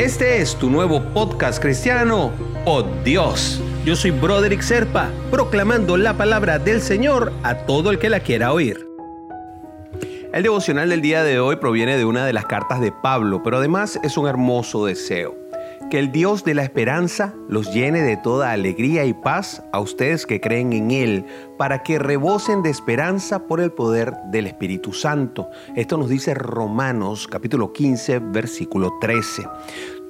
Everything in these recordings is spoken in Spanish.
Este es tu nuevo podcast cristiano, Oh Dios. Yo soy Broderick Serpa, proclamando la palabra del Señor a todo el que la quiera oír. El devocional del día de hoy proviene de una de las cartas de Pablo, pero además es un hermoso deseo. Que el Dios de la esperanza los llene de toda alegría y paz a ustedes que creen en Él, para que rebosen de esperanza por el poder del Espíritu Santo. Esto nos dice Romanos capítulo 15, versículo 13.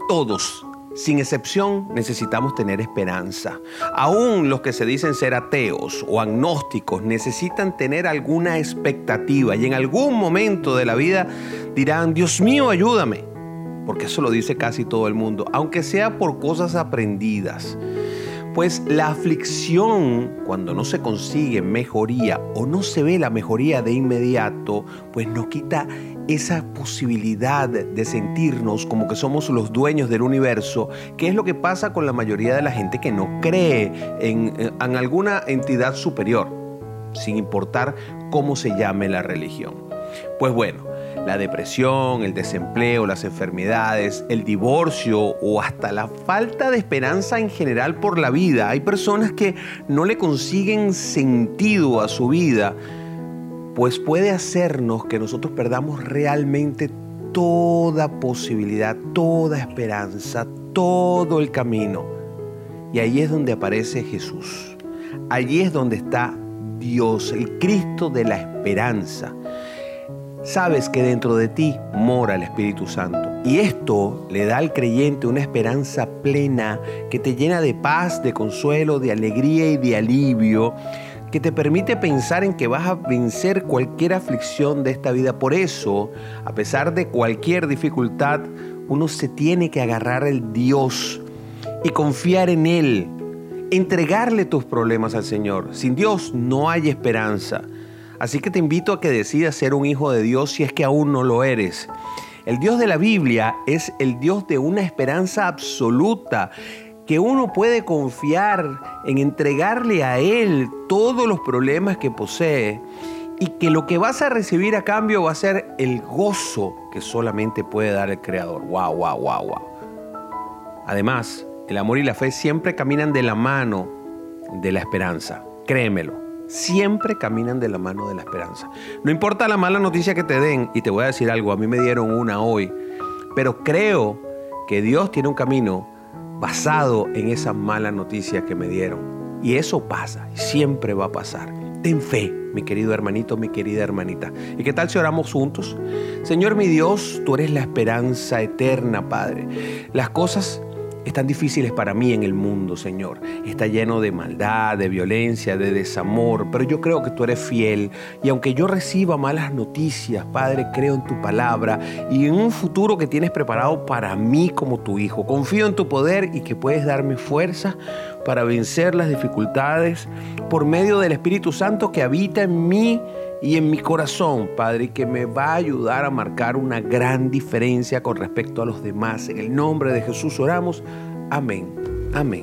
Todos, sin excepción, necesitamos tener esperanza. Aún los que se dicen ser ateos o agnósticos necesitan tener alguna expectativa y en algún momento de la vida dirán, Dios mío, ayúdame porque eso lo dice casi todo el mundo, aunque sea por cosas aprendidas. Pues la aflicción, cuando no se consigue mejoría o no se ve la mejoría de inmediato, pues nos quita esa posibilidad de sentirnos como que somos los dueños del universo, que es lo que pasa con la mayoría de la gente que no cree en, en alguna entidad superior, sin importar cómo se llame la religión. Pues bueno, la depresión, el desempleo, las enfermedades, el divorcio o hasta la falta de esperanza en general por la vida. Hay personas que no le consiguen sentido a su vida, pues puede hacernos que nosotros perdamos realmente toda posibilidad, toda esperanza, todo el camino. Y ahí es donde aparece Jesús. Allí es donde está Dios, el Cristo de la esperanza sabes que dentro de ti mora el Espíritu Santo. Y esto le da al creyente una esperanza plena que te llena de paz, de consuelo, de alegría y de alivio, que te permite pensar en que vas a vencer cualquier aflicción de esta vida. Por eso, a pesar de cualquier dificultad, uno se tiene que agarrar al Dios y confiar en Él, entregarle tus problemas al Señor. Sin Dios no hay esperanza. Así que te invito a que decidas ser un hijo de Dios si es que aún no lo eres. El Dios de la Biblia es el Dios de una esperanza absoluta que uno puede confiar en entregarle a Él todos los problemas que posee y que lo que vas a recibir a cambio va a ser el gozo que solamente puede dar el Creador. Wow, wow, wow, wow. Además, el amor y la fe siempre caminan de la mano de la esperanza. Créemelo siempre caminan de la mano de la esperanza. No importa la mala noticia que te den, y te voy a decir algo, a mí me dieron una hoy, pero creo que Dios tiene un camino basado en esa mala noticia que me dieron. Y eso pasa, y siempre va a pasar. Ten fe, mi querido hermanito, mi querida hermanita. ¿Y qué tal si oramos juntos? Señor mi Dios, tú eres la esperanza eterna, Padre. Las cosas están difíciles para mí en el mundo, Señor. Está lleno de maldad, de violencia, de desamor, pero yo creo que tú eres fiel. Y aunque yo reciba malas noticias, Padre, creo en tu palabra y en un futuro que tienes preparado para mí como tu hijo. Confío en tu poder y que puedes darme fuerza para vencer las dificultades por medio del Espíritu Santo que habita en mí y en mi corazón, Padre, que me va a ayudar a marcar una gran diferencia con respecto a los demás. En el nombre de Jesús oramos. Amén, amén.